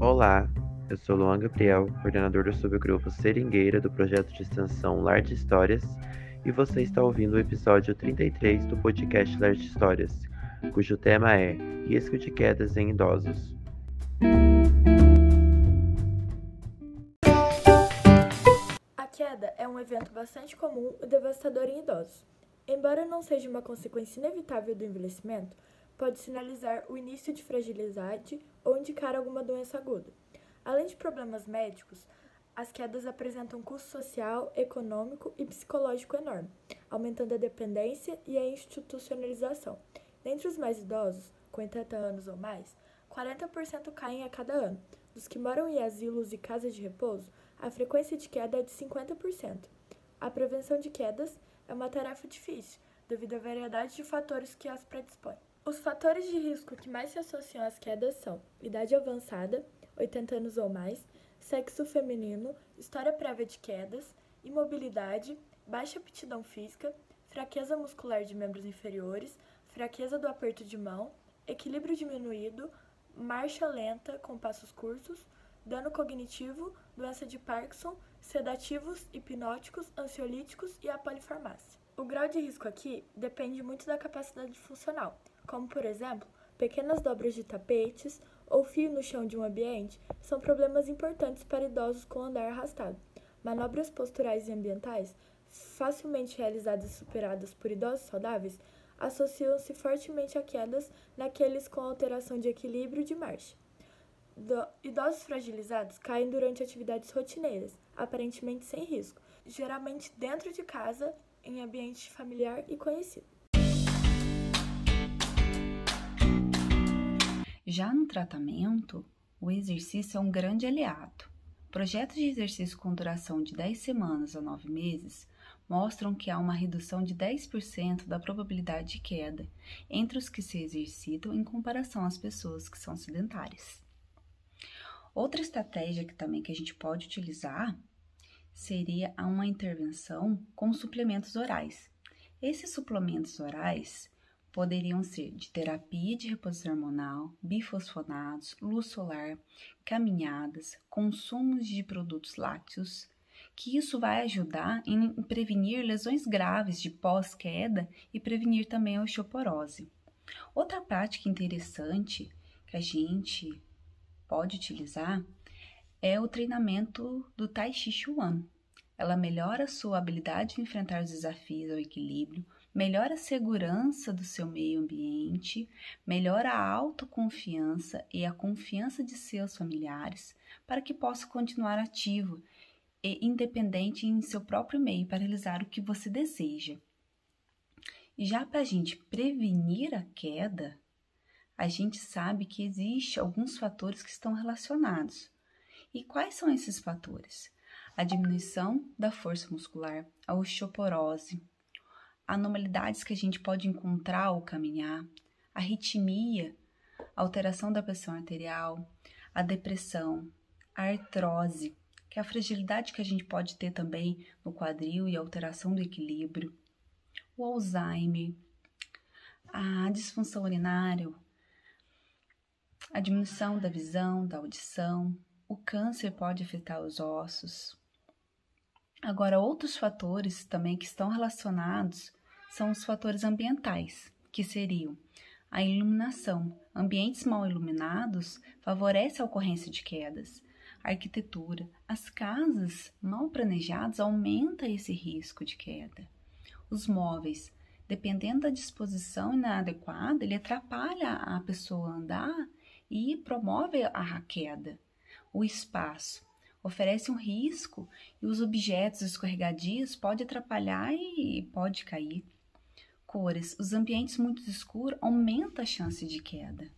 Olá, eu sou Luan Gabriel, coordenador do subgrupo Seringueira do projeto de extensão Lar de Histórias, e você está ouvindo o episódio 33 do podcast Lar de Histórias, cujo tema é Risco de Quedas em Idosos. A queda é um evento bastante comum e devastador em idosos. Embora não seja uma consequência inevitável do envelhecimento, pode sinalizar o início de fragilidade ou indicar alguma doença aguda. Além de problemas médicos, as quedas apresentam custo social, econômico e psicológico enorme, aumentando a dependência e a institucionalização. Dentre os mais idosos, com 80 anos ou mais, 40% caem a cada ano. Dos que moram em asilos e casas de repouso, a frequência de queda é de 50%. A prevenção de quedas é uma tarefa difícil, devido à variedade de fatores que as predispõem. Os fatores de risco que mais se associam às quedas são idade avançada, 80 anos ou mais, sexo feminino, história prévia de quedas, imobilidade, baixa aptidão física, fraqueza muscular de membros inferiores, fraqueza do aperto de mão, equilíbrio diminuído, marcha lenta com passos curtos, dano cognitivo, doença de Parkinson, sedativos, hipnóticos, ansiolíticos e a polifarmácia. O grau de risco aqui depende muito da capacidade funcional como por exemplo, pequenas dobras de tapetes ou fio no chão de um ambiente, são problemas importantes para idosos com andar arrastado. Manobras posturais e ambientais, facilmente realizadas e superadas por idosos saudáveis, associam-se fortemente a quedas naqueles com alteração de equilíbrio de marcha. Do, idosos fragilizados caem durante atividades rotineiras, aparentemente sem risco, geralmente dentro de casa, em ambiente familiar e conhecido. Já no tratamento, o exercício é um grande aliado. Projetos de exercício com duração de 10 semanas a 9 meses mostram que há uma redução de 10% da probabilidade de queda entre os que se exercitam em comparação às pessoas que são sedentárias. Outra estratégia que também que a gente pode utilizar seria uma intervenção com suplementos orais. Esses suplementos orais poderiam ser de terapia de reposição hormonal, bifosfonados, luz solar, caminhadas, consumos de produtos lácteos, que isso vai ajudar em prevenir lesões graves de pós-queda e prevenir também a osteoporose. Outra prática interessante que a gente pode utilizar é o treinamento do Tai Chi Chuan. Ela melhora a sua habilidade de enfrentar os desafios ao equilíbrio, melhora a segurança do seu meio ambiente, melhora a autoconfiança e a confiança de seus familiares para que possa continuar ativo e independente em seu próprio meio para realizar o que você deseja. Já para a gente prevenir a queda, a gente sabe que existe alguns fatores que estão relacionados. E quais são esses fatores? A diminuição da força muscular, a osteoporose, anormalidades que a gente pode encontrar ao caminhar, a arritmia, alteração da pressão arterial, a depressão, a artrose, que é a fragilidade que a gente pode ter também no quadril e alteração do equilíbrio, o Alzheimer, a disfunção urinária, a diminuição da visão, da audição, o câncer pode afetar os ossos. Agora, outros fatores também que estão relacionados são os fatores ambientais, que seriam a iluminação. Ambientes mal iluminados favorecem a ocorrência de quedas. A arquitetura. As casas mal planejadas aumentam esse risco de queda. Os móveis. Dependendo da disposição inadequada, ele atrapalha a pessoa a andar e promove a queda. O espaço oferece um risco e os objetos escorregadios podem atrapalhar e pode cair cores, os ambientes muito escuros aumenta a chance de queda.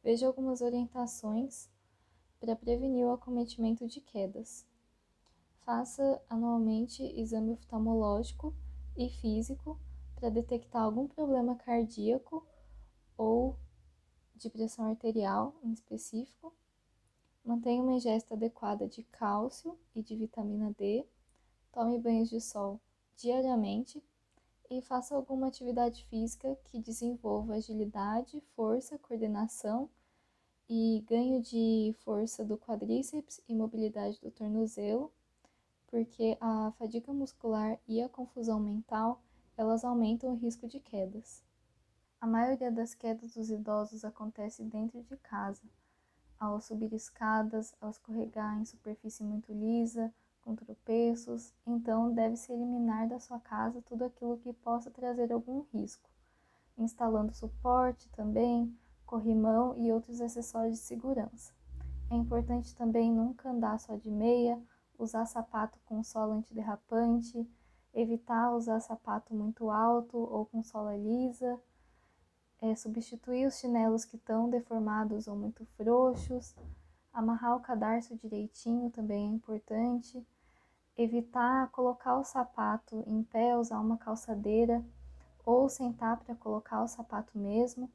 Veja algumas orientações para prevenir o acometimento de quedas. Faça anualmente exame oftalmológico e físico para detectar algum problema cardíaco ou de pressão arterial em específico Mantenha uma ingesta adequada de cálcio e de vitamina D. Tome banhos de sol diariamente. e faça alguma atividade física que desenvolva agilidade, força, coordenação e ganho de força do quadríceps e mobilidade do tornozelo, porque a fadiga muscular e a confusão mental, elas aumentam o risco de quedas. A maioria das quedas dos idosos acontece dentro de casa, ao subir escadas, ao escorregar em superfície muito lisa, com tropeços, então deve-se eliminar da sua casa tudo aquilo que possa trazer algum risco, instalando suporte também, corrimão e outros acessórios de segurança. É importante também nunca andar só de meia, usar sapato com sola antiderrapante, evitar usar sapato muito alto ou com sola lisa, é, substituir os chinelos que estão deformados ou muito frouxos, amarrar o cadarço direitinho também é importante, evitar colocar o sapato em pé, usar uma calçadeira ou sentar para colocar o sapato mesmo.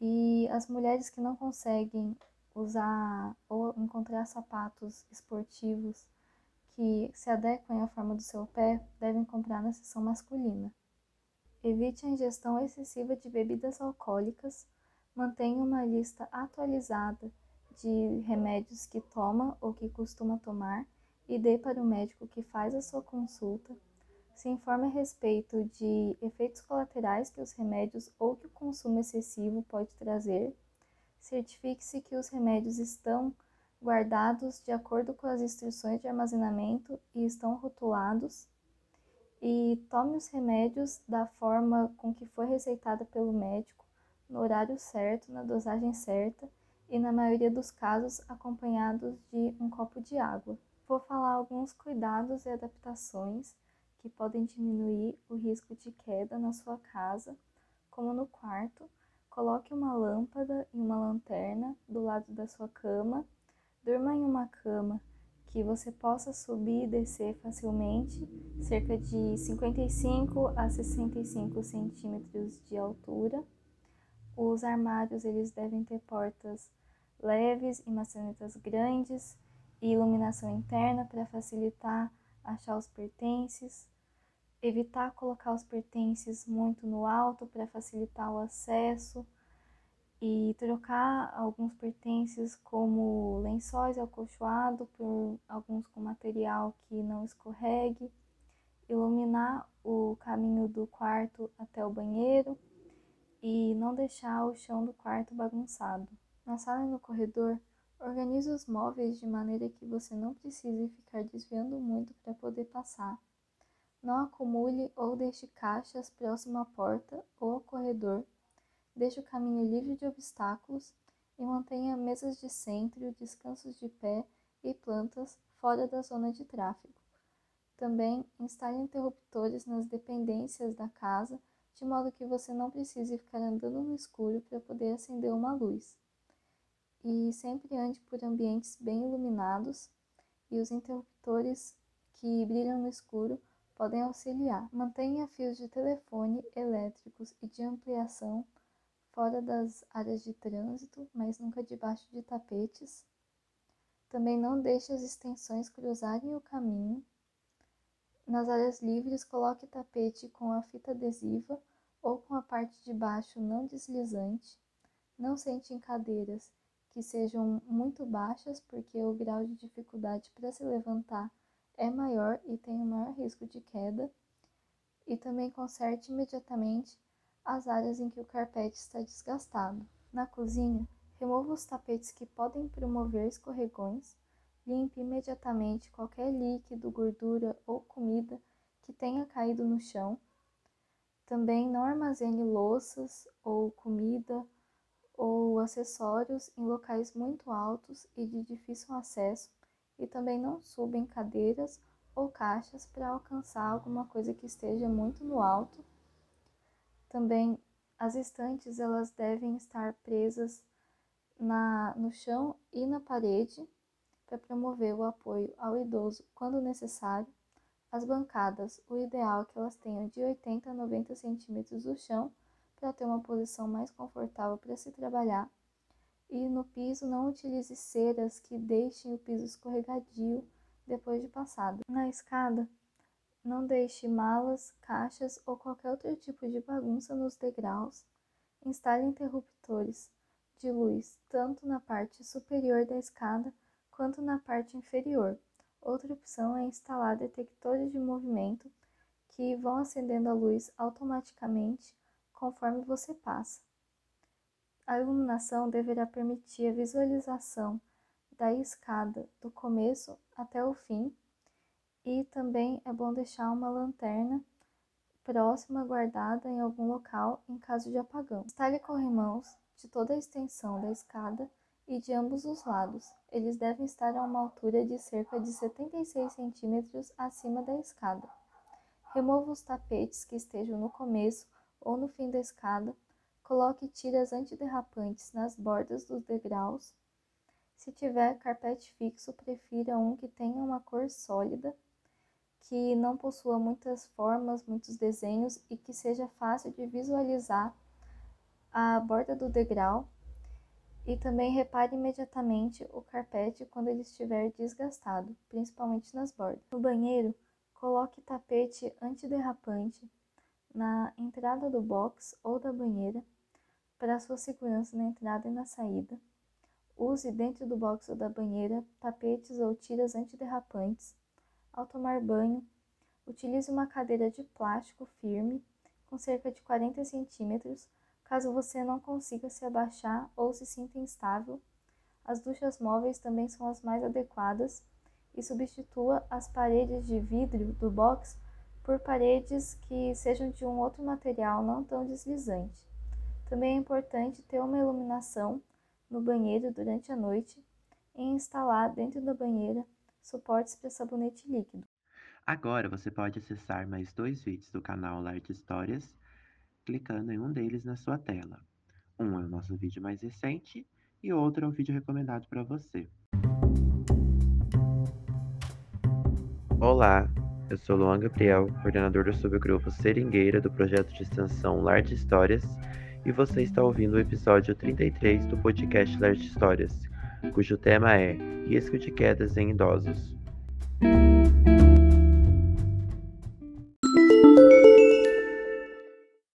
E as mulheres que não conseguem usar ou encontrar sapatos esportivos que se adequem à forma do seu pé devem comprar na seção masculina. Evite a ingestão excessiva de bebidas alcoólicas. Mantenha uma lista atualizada de remédios que toma ou que costuma tomar e dê para o médico que faz a sua consulta. Se informe a respeito de efeitos colaterais que os remédios ou que o consumo excessivo pode trazer. Certifique-se que os remédios estão guardados de acordo com as instruções de armazenamento e estão rotulados. E tome os remédios da forma com que foi receitada pelo médico, no horário certo, na dosagem certa e, na maioria dos casos, acompanhados de um copo de água. Vou falar alguns cuidados e adaptações que podem diminuir o risco de queda na sua casa, como no quarto. Coloque uma lâmpada e uma lanterna do lado da sua cama. Durma em uma cama que você possa subir e descer facilmente, cerca de 55 a 65 centímetros de altura. Os armários eles devem ter portas leves e maçanetas grandes e iluminação interna para facilitar achar os pertences, evitar colocar os pertences muito no alto para facilitar o acesso e trocar alguns pertences como lençóis acolchoado por alguns com material que não escorregue, iluminar o caminho do quarto até o banheiro e não deixar o chão do quarto bagunçado. Na sala e no corredor, Organize os móveis de maneira que você não precise ficar desviando muito para poder passar. Não acumule ou deixe caixas próximo à porta ou ao corredor. Deixe o caminho livre de obstáculos e mantenha mesas de centro, descansos de pé e plantas fora da zona de tráfego. Também instale interruptores nas dependências da casa, de modo que você não precise ficar andando no escuro para poder acender uma luz e sempre ande por ambientes bem iluminados e os interruptores que brilham no escuro podem auxiliar. Mantenha fios de telefone elétricos e de ampliação fora das áreas de trânsito, mas nunca debaixo de tapetes. Também não deixe as extensões cruzarem o caminho. Nas áreas livres, coloque tapete com a fita adesiva ou com a parte de baixo não deslizante. Não sente em cadeiras que sejam muito baixas, porque o grau de dificuldade para se levantar é maior e tem um maior risco de queda. E também conserte imediatamente as áreas em que o carpete está desgastado. Na cozinha, remova os tapetes que podem promover escorregões. Limpe imediatamente qualquer líquido, gordura ou comida que tenha caído no chão. Também não armazene louças ou comida ou acessórios em locais muito altos e de difícil acesso e também não suba em cadeiras ou caixas para alcançar alguma coisa que esteja muito no alto. Também as estantes elas devem estar presas na, no chão e na parede para promover o apoio ao idoso quando necessário. As bancadas, o ideal é que elas tenham de 80 a 90 centímetros do chão para ter uma posição mais confortável para se trabalhar. E no piso, não utilize ceras que deixem o piso escorregadio depois de passado. Na escada, Não deixe malas, caixas ou qualquer outro tipo de bagunça nos degraus. Instale interruptores de luz tanto na parte superior da escada quanto na parte inferior. Outra opção é instalar detectores de movimento que vão acendendo a luz automaticamente conforme você passa. A iluminação deverá permitir a visualização da escada do começo até o fim e também é bom deixar uma lanterna próxima guardada em algum local em caso de apagão. Instale corrimãos de toda a extensão da escada e de ambos os lados. Eles devem estar a uma altura de cerca de 76 centímetros acima da escada. Remova os tapetes que estejam no começo ou no fim da escada. Coloque tiras antiderrapantes nas bordas dos degraus. Se tiver carpete fixo, prefira um que tenha uma cor sólida que não possua muitas formas, muitos desenhos e que seja fácil de visualizar a borda do degrau e também repare imediatamente o carpete quando ele estiver desgastado, principalmente nas bordas. No banheiro, coloque tapete antiderrapante na entrada do box ou da banheira para sua segurança na entrada e na saída. Use dentro do box ou da banheira tapetes ou tiras antiderrapantes ao tomar banho, utilize uma cadeira de plástico firme com cerca de 40 centímetros, caso você não consiga se abaixar ou se sinta instável. As duchas móveis também são as mais adequadas e substitua as paredes de vidro do box por paredes que sejam de um outro material não tão deslizante. Também é importante ter uma iluminação no banheiro durante a noite e instalar dentro da banheira suportes para sabonete líquido. Agora você pode acessar mais dois vídeos do canal Lar de Histórias, clicando em um deles na sua tela. Um é o nosso vídeo mais recente e outro é o vídeo recomendado para você. Olá, eu sou Luan Gabriel, coordenador do subgrupo Seringueira do projeto de extensão Lar de Histórias, e você está ouvindo o episódio 33 do podcast Lar de Histórias, cujo tema é Risco de Quedas em Idosos.